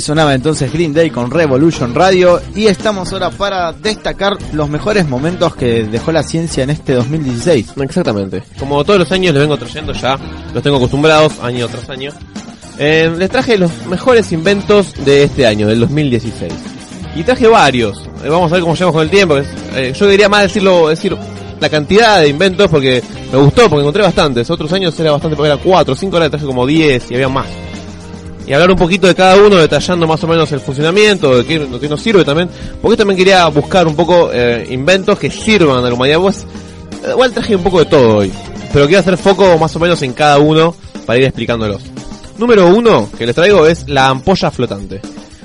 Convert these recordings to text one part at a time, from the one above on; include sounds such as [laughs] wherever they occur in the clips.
Sonaba entonces Green Day con Revolution Radio y estamos ahora para destacar los mejores momentos que dejó la ciencia en este 2016. Exactamente. Como todos los años les vengo trayendo ya, los tengo acostumbrados año tras año. Eh, les traje los mejores inventos de este año, del 2016. Y traje varios. Eh, vamos a ver cómo llegamos con el tiempo. Eh, yo diría más decirlo, decir la cantidad de inventos porque me gustó, porque encontré bastantes. Otros años era bastante, porque era 4, 5 ahora traje como 10 y había más. Y hablar un poquito de cada uno, detallando más o menos el funcionamiento, de qué, de nos sirve también. Porque también quería buscar un poco eh, inventos que sirvan a la humanidad. Pues, igual traje un poco de todo hoy. Pero quiero hacer foco más o menos en cada uno para ir explicándolos. Número uno que les traigo es la ampolla flotante.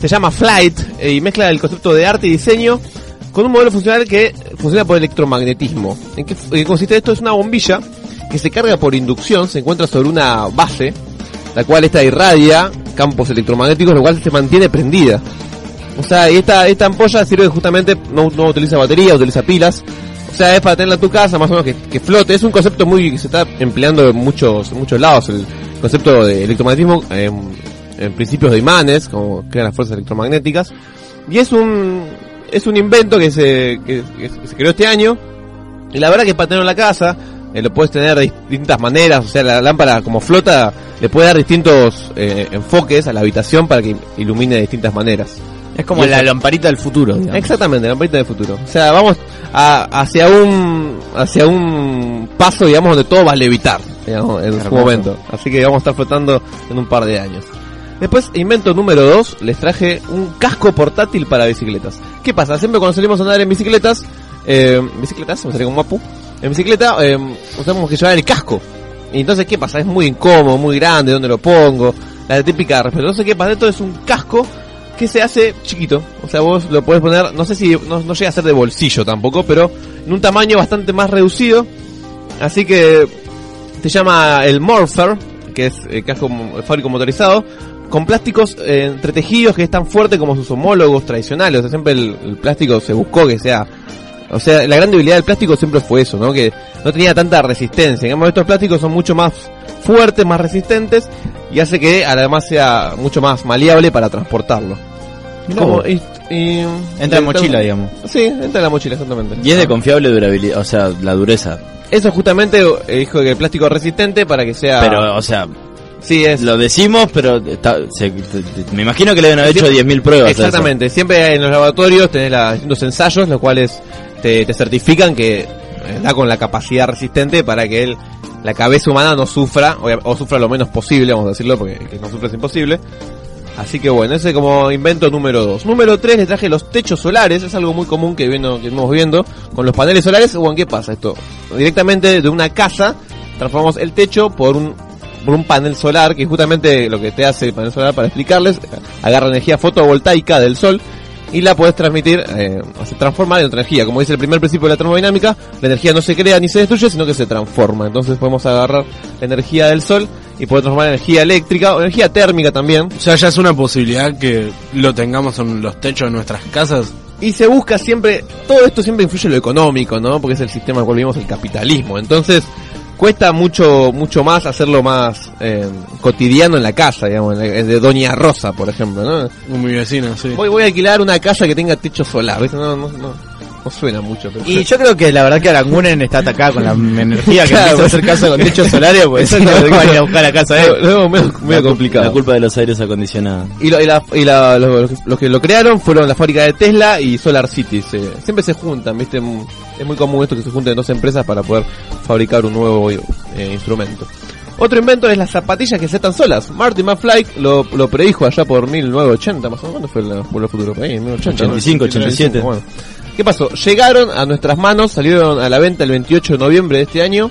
Se llama Flight eh, y mezcla el concepto de arte y diseño con un modelo funcional que funciona por electromagnetismo. ¿En qué, en qué consiste esto? Es una bombilla que se carga por inducción, se encuentra sobre una base, la cual esta irradia campos electromagnéticos, lo cual se mantiene prendida. O sea, esta, esta ampolla sirve justamente, no, no utiliza batería, utiliza pilas. O sea, es para tenerla en tu casa, más o menos que, flote. Es un concepto muy que se está empleando en muchos, muchos lados. El concepto de electromagnetismo en, principios de imanes, como crean las fuerzas electromagnéticas. Y es un, es un invento que se, que, se creó este año. Y la verdad que para tenerlo en la casa, eh, lo puedes tener de distintas maneras. O sea, la lámpara como flota, le puede dar distintos eh, enfoques a la habitación para que ilumine de distintas maneras. Es como Y la eso- lamparita del futuro. digamos. Exactamente, la lamparita del futuro. O sea, vamos a, hacia un hacia un paso, digamos, donde todo va a levitar, digamos, en su momento. Así que vamos a estar flotando en un par de años. Después, invento número 2, les traje un casco portátil para bicicletas. ¿Qué pasa? Siempre cuando salimos a andar en bicicletas, eh, bicicletas, me sale como mapu, en bicicleta eh, tenemos que llevar el casco. Y entonces, ¿qué pasa? Es muy incómodo, muy grande, ¿dónde lo pongo? La típica respeto. Entonces, ¿qué pasa? Esto es un casco que se hace chiquito. O sea, vos lo podés poner, no sé si, no, no llega a ser de bolsillo tampoco, pero en un tamaño bastante más reducido. Así que se llama el Morpher, que es el casco mo- fábrico motorizado, con plásticos eh, entretejidos que es tan fuerte como sus homólogos tradicionales. O sea, siempre el plástico se buscó que sea... O sea, la gran debilidad del plástico siempre fue eso, ¿no? Que no tenía tanta resistencia. En cambio, estos plásticos son mucho más fuertes, más resistentes, y hace que además sea mucho más maleable para transportarlo. Como- y- y- Entra en mochila, digamos. Sí, entra en la mochila, exactamente. Y es de confiable durabilidad, o sea, la dureza. Eso justamente eh, dijo que el plástico es resistente para que sea... Pero, o sea, sí, es... lo decimos, pero está- se- me imagino que le deben haber hecho 10.000 pruebas. Exactamente, siempre en los laboratorios tenés la- distintos ensayos, los cuales te, certifican que eh, da con la capacidad resistente para que el, la cabeza humana no sufra, o, sufra lo menos posible, vamos a decirlo, porque que no sufra es imposible. Así que bueno, ese como invento número 2. Número 3 le traje los techos solares, es algo muy común que, viendo, que vemos viendo con los paneles solares. Bueno, ¿qué pasa esto? Directamente de una casa transformamos el techo por un por un panel solar, que justamente lo que te hace el panel solar para explicarles, agarra energía fotovoltaica del sol y la puedes transmitir, eh, se transforma en otra energía. Como dice el primer principio de la termodinámica, la energía no se crea ni se destruye, sino que se transforma. Entonces podemos agarrar la energía del sol y poder transformar en energía eléctrica o energía térmica también. O sea, ya es una posibilidad que lo tengamos en los techos de nuestras casas. Y se busca siempre, todo esto siempre influye en lo económico, ¿no? Porque es el sistema al cual vivimos, el capitalismo. Entonces, cuesta mucho mucho más hacerlo más eh, cotidiano en la casa, digamos, de Doña Rosa, por ejemplo, ¿no? Mi vecina, sí. Voy, voy a alquilar una casa que tenga techo solar, ¿viste? No, no, no, no suena mucho. Pero Y yo creo que la verdad que Aranguren está atacada con la [laughs] energía que Claro, empieza a hacer caso con techos [laughs] solares, pues si [laughs] no Exactamente. van a ir a buscar la casa Lo- eh. lo veo medio, medio La cul- complicado. La culpa de los aires acondicionados. Y, lo- y la- y la- lo- los, los que lo crearon fueron la fábrica de Tesla y Solar City. Se- siempre se juntan, ¿viste? Es muy común esto que se junten dos empresas para poder fabricar un nuevo eh, instrumento. Otro invento es las zapatillas que se atan solas. Marty McFly lo, lo predijo allá por 1980, más o menos. ¿Cuándo fue el Volver al Futuro? Por ahí, en 1980, ¿no? 85, 87. Bueno. ¿Qué pasó? Llegaron a nuestras manos, salieron a la venta el 28 de noviembre de este año.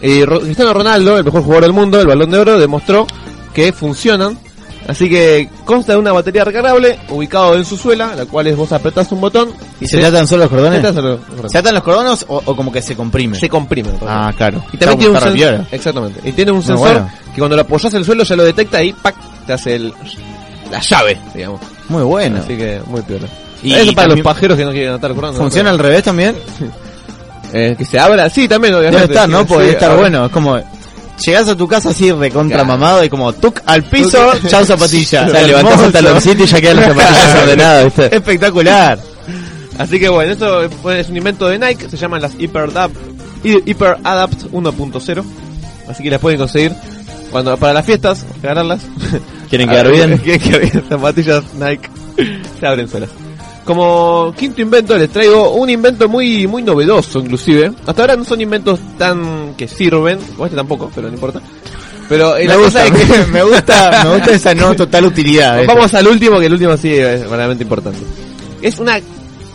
Eh, Cristiano Ronaldo, el mejor jugador del mundo, el balón de oro, demostró que funcionan. Así que consta de una batería recargable ubicado en su suela, la cual es vos apretás un botón ¿Y se te atan solo los se cordones? te hace lo- ¿Se atan los cordones o, o como que se comprime? se comprime. Ah, claro. Y también tiene un sensor. Exactamente. Y tiene un sensor bueno. que cuando lo apoyas en el suelo ya lo detecta y ¡pac! te hace el, la llave, digamos. Muy bueno. Así que muy piola. Y Eso para los pajeros que no quieren atar cordones. ¿Funciona al revés también? Eh, que se abra, sí, también, obviamente. Debe estar, ¿no? Sí, debe estar bueno. Es como... Llegás a tu casa así recontra mamado y como tuc al piso, chao [laughs] zapatilla. O sea, levantás el taloncito y ya quedan las zapatillas ordenadas, ¿viste? [laughs] Espectacular. Así que bueno, fue- es un invento de Nike, se llaman las Hyper Adapt, Hy- Hyper Adapt 1.0. Así que las pueden conseguir cuando para las fiestas, regalarlas. ¿Quieren quedar [laughs] bien? Quieren quedar bien. Zapatillas Nike se abren solas. Como quinto invento les traigo un invento muy muy novedoso inclusive. Hasta ahora no son inventos tan que sirven, o este tampoco, pero no importa. Pero eh, la Me cosa gusta, es que [laughs] me gusta, me gusta esa no total utilidad. [laughs] Vamos al último, que el último sí es verdaderamente importante. Es una...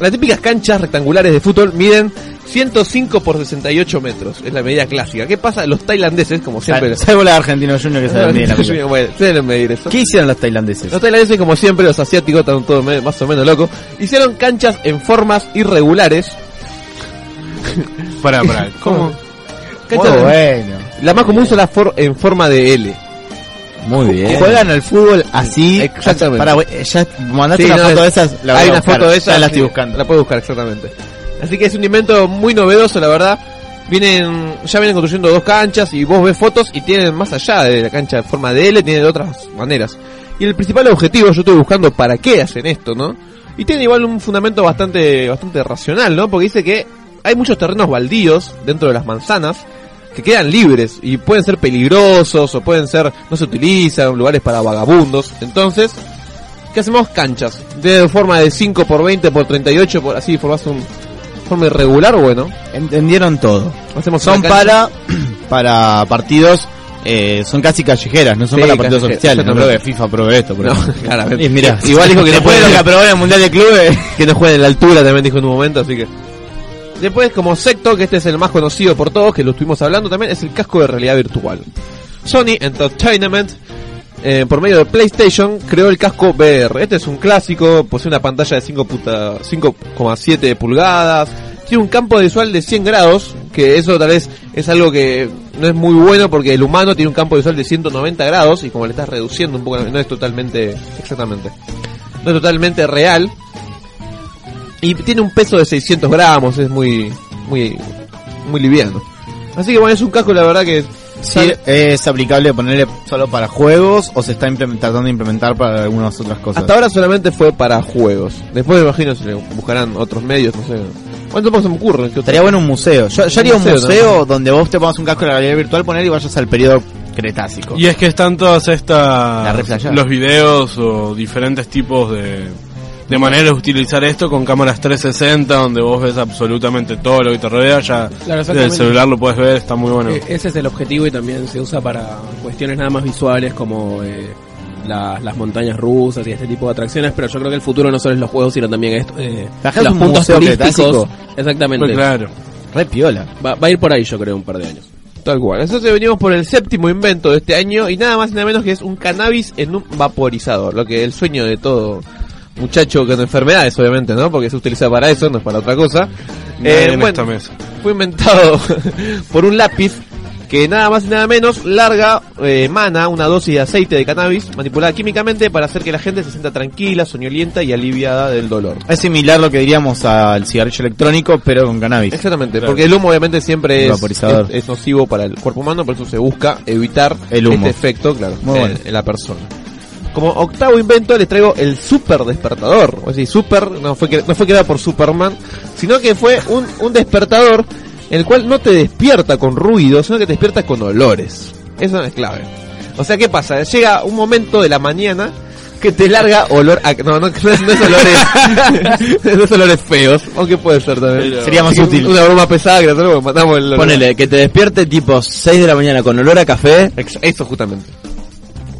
Las típicas canchas rectangulares de fútbol miden 105 por 68 metros. Es la medida clásica. ¿Qué pasa? Los tailandeses, como siempre... Sal- Salvo la de Argentino Junior que se la mide la pelota. bueno, suelen medir eso. ¿Qué hicieron los tailandeses? Los tailandeses, como siempre, los asiáticos están todos más o menos locos. Hicieron canchas en formas irregulares. Pará, pará. [laughs] ¿Cómo? Canchas Muy bueno. La más común son las for- en forma de L. Muy bien. Juegan al fútbol así. Exactamente. Para, güey, ya mandaste Sí, una no, foto de es- esas. La Hay una buscar. foto de Ya esa. la estoy buscando. La puedo buscar, exactamente. Así que es un invento muy novedoso, la verdad. Vienen, ya vienen construyendo dos canchas y vos ves fotos y tienen más allá de la cancha en forma de L, tienen de otras maneras. Y el principal objetivo, yo estoy buscando para qué hacen esto, ¿no? Y tiene igual un fundamento bastante, bastante racional, ¿no? Porque dice que hay muchos terrenos baldíos dentro de las manzanas que quedan libres y pueden ser peligrosos o pueden ser, no se utilizan, lugares para vagabundos. Entonces, ¿qué hacemos? Canchas. De forma de 5 por 20 por 38, por así formas un forma irregular, bueno. Entendieron todo. Hacemos Son para, [clears throat] para partidos. Eh, son casi callejeras, no son Sí, para partidos oficiales. No creo que. FIFA apruebe esto. No, [laughs] claramente. Y mira, igual dijo que no lo que puede aprobó en el Mundial de Clubes. [laughs] que no juegue en la altura también dijo en un momento, así que Después como secto, que este es el más conocido por todos, que lo estuvimos hablando también, es el casco de realidad virtual. Sony Entertainment eh, por medio de PlayStation creó el casco VR. Este es un clásico, posee una pantalla de 5 puta- 5,7 pulgadas, tiene un campo visual de 100 grados, que eso tal vez es algo que no es muy bueno porque el humano tiene un campo visual de 190 grados y como le estás reduciendo un poco, no es totalmente, exactamente, no es totalmente real. Y tiene un peso de 600 gramos, es muy, muy, muy liviano. Así que bueno, es un casco la verdad que Sí, sale- es aplicable ponerle solo para juegos o se está tratando de implementar para algunas otras cosas. Hasta ahora solamente fue para juegos. Después me imagino se le buscarán otros medios, no sé. ¿Cuánto más se me ocurre? Estaría bueno un museo. Yo, yo haría un museo donde vos te pongas un casco de realidad virtual, poner y vayas al periodo cretácico. Y es que están todas La estas los videos o diferentes tipos de de maneras de utilizar esto con cámaras 360 donde vos ves absolutamente todo lo que te rodea, ya Claro, el celular lo puedes ver, está muy bueno. Eh, Ese es el objetivo y también se usa para cuestiones nada más visuales como eh, la- las montañas rusas y este tipo de atracciones, pero yo creo que el futuro no solo es los juegos, sino también esto, eh, los un puntos turísticos. Exactamente. Pues claro. Re piola. Va, va a ir por ahí, yo creo, un par de años. Tal cual. Entonces venimos por el séptimo invento de este año y nada más y nada menos que es un cannabis en un vaporizador. Lo que es el sueño de todo muchacho con enfermedades, obviamente, ¿no? Porque se utiliza para eso, no es para otra cosa. Nadie Eh, en bueno, esta mesa. fue inventado [laughs] por un lápiz que nada más y nada menos larga, eh, emana una dosis de aceite de cannabis manipulada químicamente para hacer que la gente se sienta tranquila, soñolienta y aliviada del dolor. Es similar lo que diríamos al cigarrillo electrónico, pero con cannabis. Exactamente, Claro. porque el humo obviamente siempre es, Vaporizador. es, es nocivo para el cuerpo humano, por eso se busca evitar El humo. este efecto, claro, Muy en, bueno. en la persona. Como octavo invento les traigo el super despertador. O sea, super no fue, no fue creado por Superman, sino que fue un, un despertador el cual no te despierta con ruido, sino que te despierta con olores. Eso es clave. O sea, ¿qué pasa? Llega un momento de la mañana que te larga olor a... No, no, [laughs] no es, no es olores... [laughs] no es olores feos, aunque puede ser también. Sería más Sí, útil. Una broma pesada que nosotros matamos el olor. Ponele, que te despierte tipo 6 de la mañana con olor a café. Eso justamente.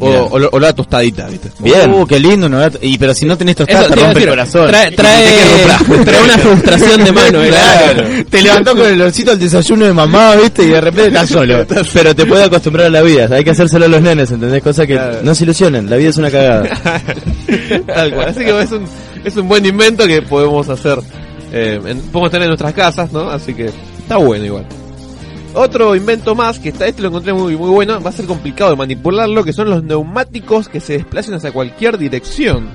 O Mira. olor, olor a tostadita, ¿viste? Bien. Uh, qué lindo, ¿no? Y pero si no tenés tostada Eso te rompe el corazón. Trae, trae, [laughs] trae una frustración de mano, ¿eh? Claro. Te levantó con el olorcito al desayuno de mamá, ¿viste? Y de repente estás solo. [laughs] Pero te puede acostumbrar a la vida. Hay que hacérselo a los nenes, ¿entendés? Cosa que Claro. no se ilusionen. La vida es una cagada. [laughs] Tal cual. Así que es un, es un buen invento que podemos hacer, eh, en- podemos tener en nuestras casas, ¿no? Así que está bueno igual. Otro invento más, que está, este lo encontré muy, muy bueno, va a ser complicado de manipularlo, que son los neumáticos que se desplacen hacia cualquier dirección.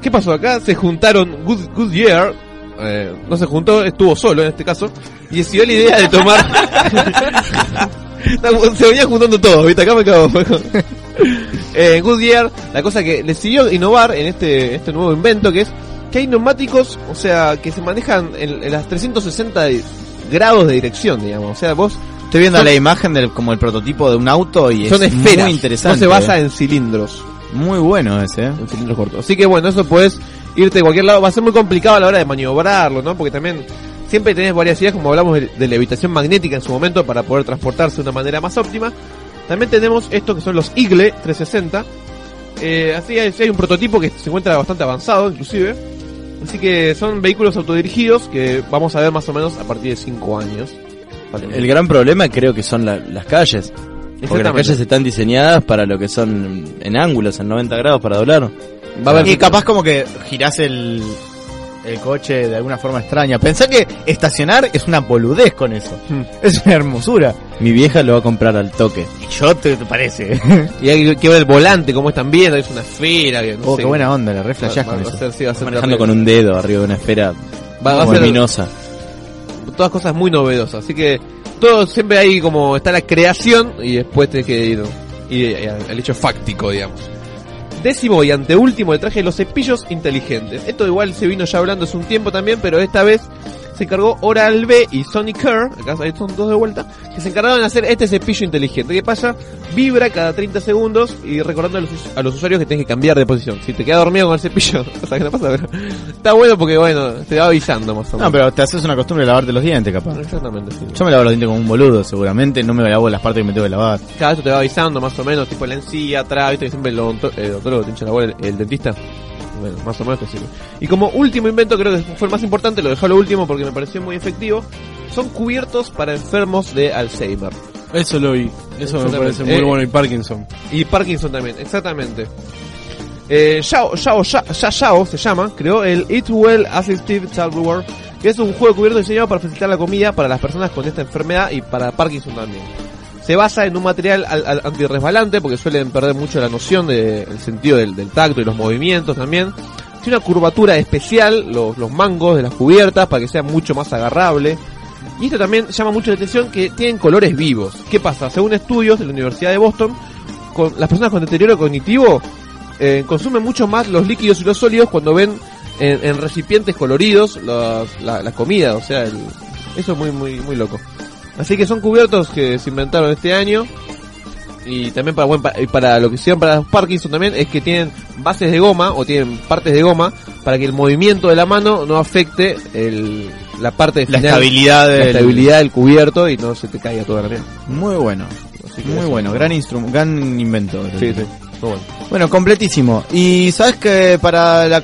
¿Qué pasó acá? Se juntaron Good, Goodyear, eh, no se juntó, estuvo solo en este caso, y decidió la idea de tomar... [laughs] se venía juntando todo, ¿viste? Acá me cago. eh, Goodyear, la cosa que decidió innovar en este, este nuevo invento que es que hay neumáticos, o sea, que se manejan en, en las 360 de- grados de dirección, digamos. O sea, vos Estoy viendo Son- la imagen del como el prototipo de un auto y son es esferas, muy interesante. no se basa eh. en cilindros, Muy bueno ese, ¿eh? en cilindros cortos. Así que bueno, eso puedes irte de cualquier lado. Va a ser muy complicado a la hora de maniobrarlo, ¿no? Porque también siempre tenés varias ideas, como hablamos de, de levitación magnética en su momento, para poder transportarse de una manera más óptima. También tenemos estos que son los Igle 360. Eh, así hay, hay un prototipo que se encuentra bastante avanzado, inclusive. Así que son vehículos autodirigidos que vamos a ver más o menos a partir de 5 años. El gran problema creo que son la- las calles. Porque las calles están diseñadas para lo que son en ángulos, en 90 grados para doblar. Va a haber Y capaz como que girás el, el coche de alguna forma extraña. Pensá que estacionar es una boludez con eso. Hmm. Es una hermosura. Mi vieja lo va a comprar al toque. Y yo te, te parece. [laughs] Y hay que ver el volante, cómo están viendo, es una esfera. Que, no oh, sé. qué buena onda, la re flashás Va- con va a eso. ser- sí, va a ser Manejando terrible. con un dedo arriba de una esfera Va- va a ser- luminosa. todas cosas muy novedosas. Así que todo siempre hay como está la creación y después tenés que ir, ir al hecho fáctico, digamos. Décimo y anteúltimo, el traje de los cepillos inteligentes. Esto igual se vino ya hablando hace un tiempo también, pero esta vez se encargó Oral B y Sonic Care, acá son dos de vuelta, que se encargaron de hacer este cepillo inteligente. ¿Qué pasa? Vibra cada 30 segundos y recordando a los, a los usuarios que tenés que cambiar de posición. Si te quedas dormido con el cepillo, [laughs] o sea que no pasa, pero está bueno porque bueno, te va avisando más o menos. No, pero te haces una costumbre de lavarte los dientes, capaz. Exactamente, sí. Yo me lavo los dientes como un boludo, seguramente. No me lavo las partes que me tengo que lavar. Cada vez te va avisando más o menos, tipo la encía, atrás, viste que siempre el te hincha la bola, el, el dentista. Bueno, más o menos te sirve. Y como último invento, creo que fue el más importante, lo dejó lo último porque me pareció muy efectivo, son cubiertos para enfermos de Alzheimer. Eso lo vi. Eso me parece muy Eh, bueno. Y Parkinson. Y Parkinson también, exactamente. Eh, Yao, Yao, Ya- Ya Yao se llama, creó el Eat Well Assistive Tableware, que es un juego cubierto diseñado para facilitar la comida para las personas con esta enfermedad y para Parkinson también. Se basa en un material al- al- antirresbalante porque suelen perder mucho la noción del sentido del, tacto y los movimientos también. Tiene una curvatura especial, los, los mangos de las cubiertas para que sea mucho más agarrable. Y esto también llama mucho la atención que tienen colores vivos. ¿Qué pasa? Según estudios de la Universidad de Boston, con, las personas con deterioro cognitivo eh, consumen mucho más los líquidos y los sólidos cuando ven en, en recipientes coloridos los- la, la comida. O sea, el- eso es muy, muy, muy loco. Así que son cubiertos que se inventaron este año. Y también para, buen, pa- y para lo que hicieron para los Parkinson también es que tienen bases de goma o tienen partes de goma para que el movimiento de la mano no afecte el, la parte La final, estabilidad la del... estabilidad del cubierto y no se te caiga toda la mierda. Muy bueno. Muy bueno. Gran instrumento, gran invento. Sí, sí. Muy bueno. Bueno, completísimo. Y sabes que para la,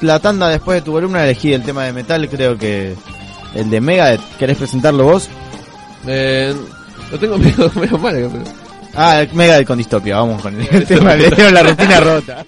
la tanda después de tu columna elegí el tema de metal, creo que el de Mega, ¿querés presentarlo vos? Eh, lo tengo medio, [laughs] medio mal. pero- Ah, el Mega con distopia, vamos con el [laughs] tema de la rutina rota.